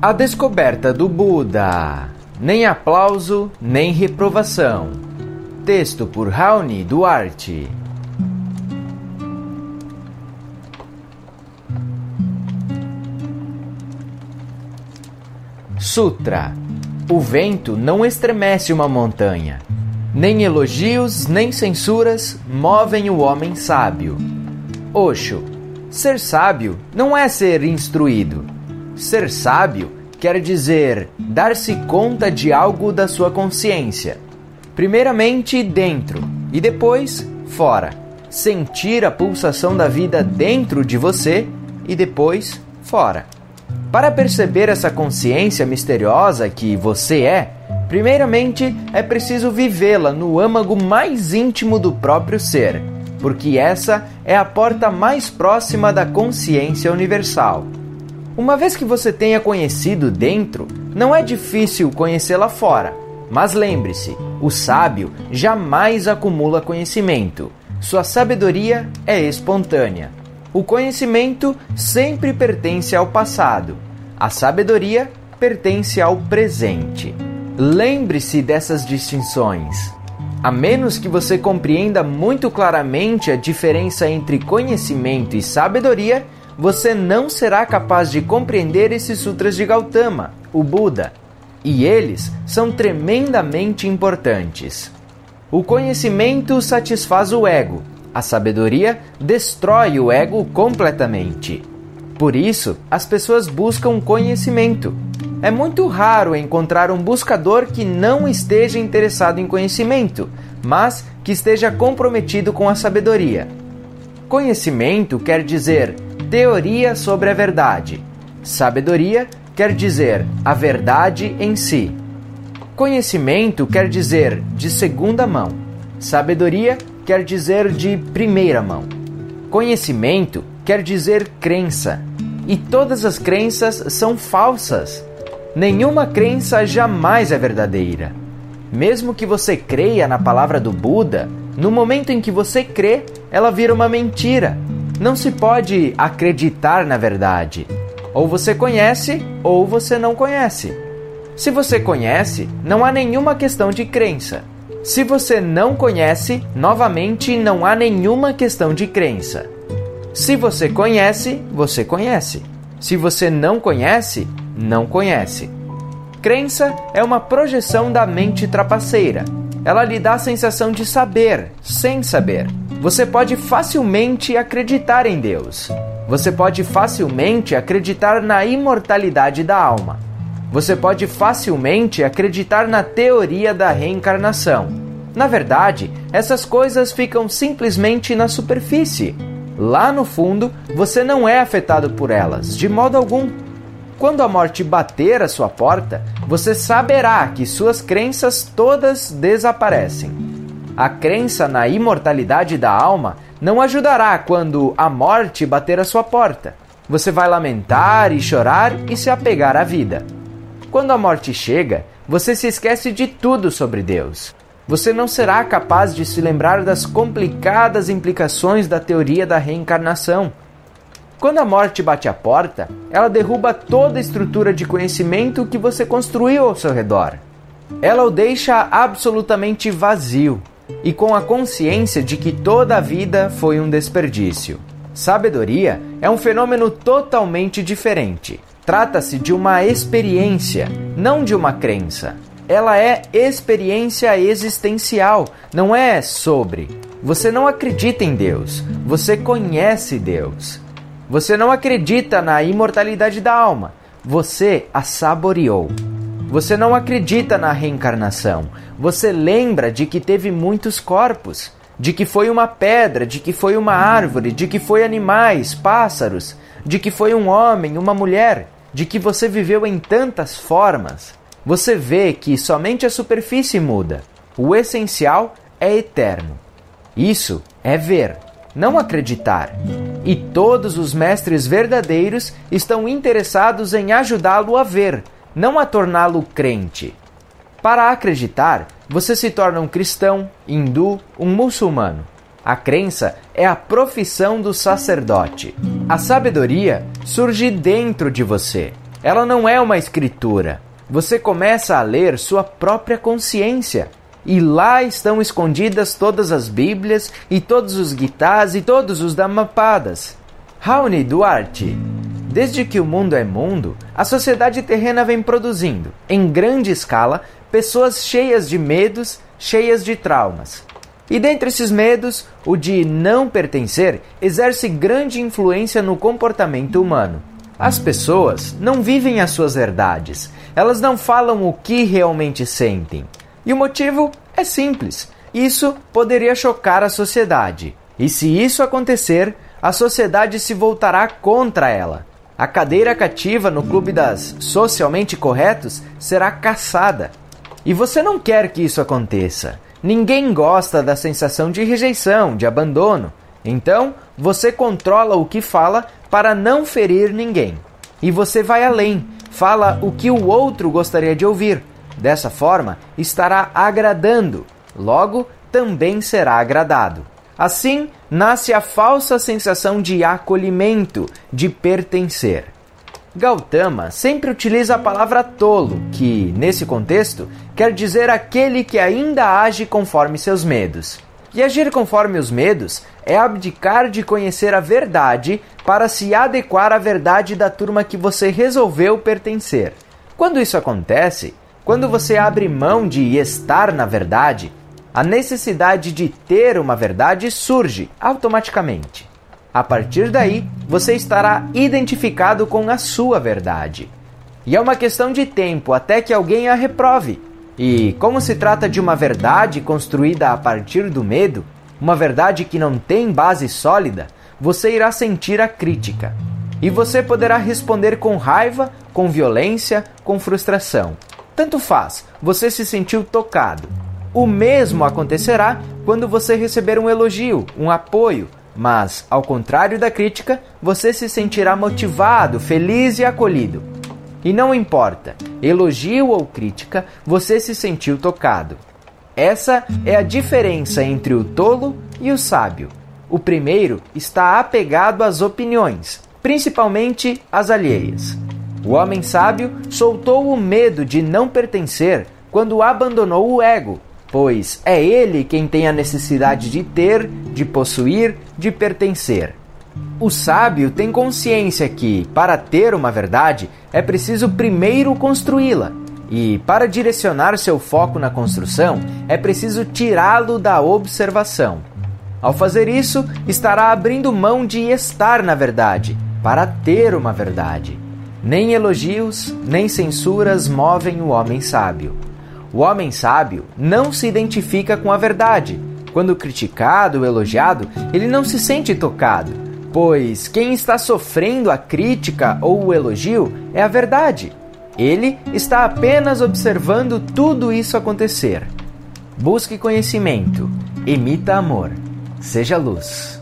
A descoberta do Buda. Nem aplauso, nem reprovação. Texto por Raoni Duarte. Sutra. O vento não estremece uma montanha. Nem elogios, nem censuras movem o homem sábio. Osho. Ser sábio não é ser instruído. Ser sábio quer dizer dar-se conta de algo da sua consciência. Primeiramente dentro e depois fora. Sentir a pulsação da vida dentro de você e depois fora. Para perceber essa consciência misteriosa que você é, primeiramente é preciso vivê-la no âmago mais íntimo do próprio ser, porque essa é a porta mais próxima da consciência universal. Uma vez que você tenha conhecido dentro, não é difícil conhecê-la fora. Mas lembre-se, o sábio jamais acumula conhecimento. Sua sabedoria é espontânea. O conhecimento sempre pertence ao passado. A sabedoria pertence ao presente. Lembre-se dessas distinções. A menos que você compreenda muito claramente a diferença entre conhecimento e sabedoria, você não será capaz de compreender esses sutras de Gautama, o Buda. E eles são tremendamente importantes. O conhecimento satisfaz o ego, a sabedoria destrói o ego completamente. Por isso, as pessoas buscam conhecimento. É muito raro encontrar um buscador que não esteja interessado em conhecimento, mas que esteja comprometido com a sabedoria. Conhecimento quer dizer teoria sobre a verdade. Sabedoria quer dizer a verdade em si. Conhecimento quer dizer de segunda mão. Sabedoria quer dizer de primeira mão. Conhecimento quer dizer crença. E todas as crenças são falsas. Nenhuma crença jamais é verdadeira. Mesmo que você creia na palavra do Buda, no momento em que você crê, ela vira uma mentira não se pode acreditar na verdade. Ou você conhece ou você não conhece. Se você conhece, não há nenhuma questão de crença. Se você não conhece, novamente não há nenhuma questão de crença. Se você conhece, você conhece. Se você não conhece, não conhece. Crença é uma projeção da mente trapaceira. Ela lhe dá a sensação de saber, sem saber. Você pode facilmente acreditar em Deus. Você pode facilmente acreditar na imortalidade da alma. Você pode facilmente acreditar na teoria da reencarnação. Na verdade, essas coisas ficam simplesmente na superfície. Lá no fundo, você não é afetado por elas, de modo algum. Quando a morte bater a sua porta, você saberá que suas crenças todas desaparecem a crença na imortalidade da alma não ajudará quando a morte bater a sua porta. Você vai lamentar e chorar e se apegar à vida. Quando a morte chega, você se esquece de tudo sobre Deus. Você não será capaz de se lembrar das complicadas implicações da teoria da reencarnação. Quando a morte bate à porta, ela derruba toda a estrutura de conhecimento que você construiu ao seu redor. Ela o deixa absolutamente vazio e com a consciência de que toda a vida foi um desperdício. Sabedoria é um fenômeno totalmente diferente. Trata-se de uma experiência, não de uma crença. Ela é experiência existencial, não é sobre. Você não acredita em Deus, você conhece Deus. Você não acredita na imortalidade da alma, você a saboreou. Você não acredita na reencarnação. Você lembra de que teve muitos corpos, de que foi uma pedra, de que foi uma árvore, de que foi animais, pássaros, de que foi um homem, uma mulher, de que você viveu em tantas formas. Você vê que somente a superfície muda. O essencial é eterno. Isso é ver, não acreditar. E todos os mestres verdadeiros estão interessados em ajudá-lo a ver não a torná-lo crente. Para acreditar, você se torna um cristão, hindu, um muçulmano. A crença é a profissão do sacerdote. A sabedoria surge dentro de você. Ela não é uma escritura. Você começa a ler sua própria consciência. E lá estão escondidas todas as Bíblias e todos os guitarras e todos os Dhammapadas. Raoni Duarte. Desde que o mundo é mundo, a sociedade terrena vem produzindo, em grande escala, pessoas cheias de medos, cheias de traumas. E dentre esses medos, o de não pertencer exerce grande influência no comportamento humano. As pessoas não vivem as suas verdades, elas não falam o que realmente sentem. E o motivo é simples: isso poderia chocar a sociedade. E se isso acontecer, a sociedade se voltará contra ela. A cadeira cativa no clube das socialmente corretos será caçada. E você não quer que isso aconteça. Ninguém gosta da sensação de rejeição, de abandono. Então, você controla o que fala para não ferir ninguém. E você vai além, fala o que o outro gostaria de ouvir. Dessa forma, estará agradando, logo também será agradado. Assim, nasce a falsa sensação de acolhimento, de pertencer. Gautama sempre utiliza a palavra tolo, que, nesse contexto, quer dizer aquele que ainda age conforme seus medos. E agir conforme os medos é abdicar de conhecer a verdade para se adequar à verdade da turma que você resolveu pertencer. Quando isso acontece, quando você abre mão de estar na verdade, a necessidade de ter uma verdade surge automaticamente. A partir daí, você estará identificado com a sua verdade. E é uma questão de tempo até que alguém a reprove. E como se trata de uma verdade construída a partir do medo, uma verdade que não tem base sólida, você irá sentir a crítica. E você poderá responder com raiva, com violência, com frustração. Tanto faz, você se sentiu tocado. O mesmo acontecerá quando você receber um elogio, um apoio, mas, ao contrário da crítica, você se sentirá motivado, feliz e acolhido. E não importa, elogio ou crítica, você se sentiu tocado. Essa é a diferença entre o tolo e o sábio. O primeiro está apegado às opiniões, principalmente às alheias. O homem sábio soltou o medo de não pertencer quando abandonou o ego pois é ele quem tem a necessidade de ter, de possuir, de pertencer. O sábio tem consciência que, para ter uma verdade, é preciso primeiro construí-la. E, para direcionar seu foco na construção, é preciso tirá-lo da observação. Ao fazer isso, estará abrindo mão de estar na verdade, para ter uma verdade. Nem elogios, nem censuras movem o homem sábio. O homem sábio não se identifica com a verdade. Quando criticado ou elogiado, ele não se sente tocado, pois quem está sofrendo a crítica ou o elogio é a verdade. Ele está apenas observando tudo isso acontecer. Busque conhecimento, emita amor, seja luz.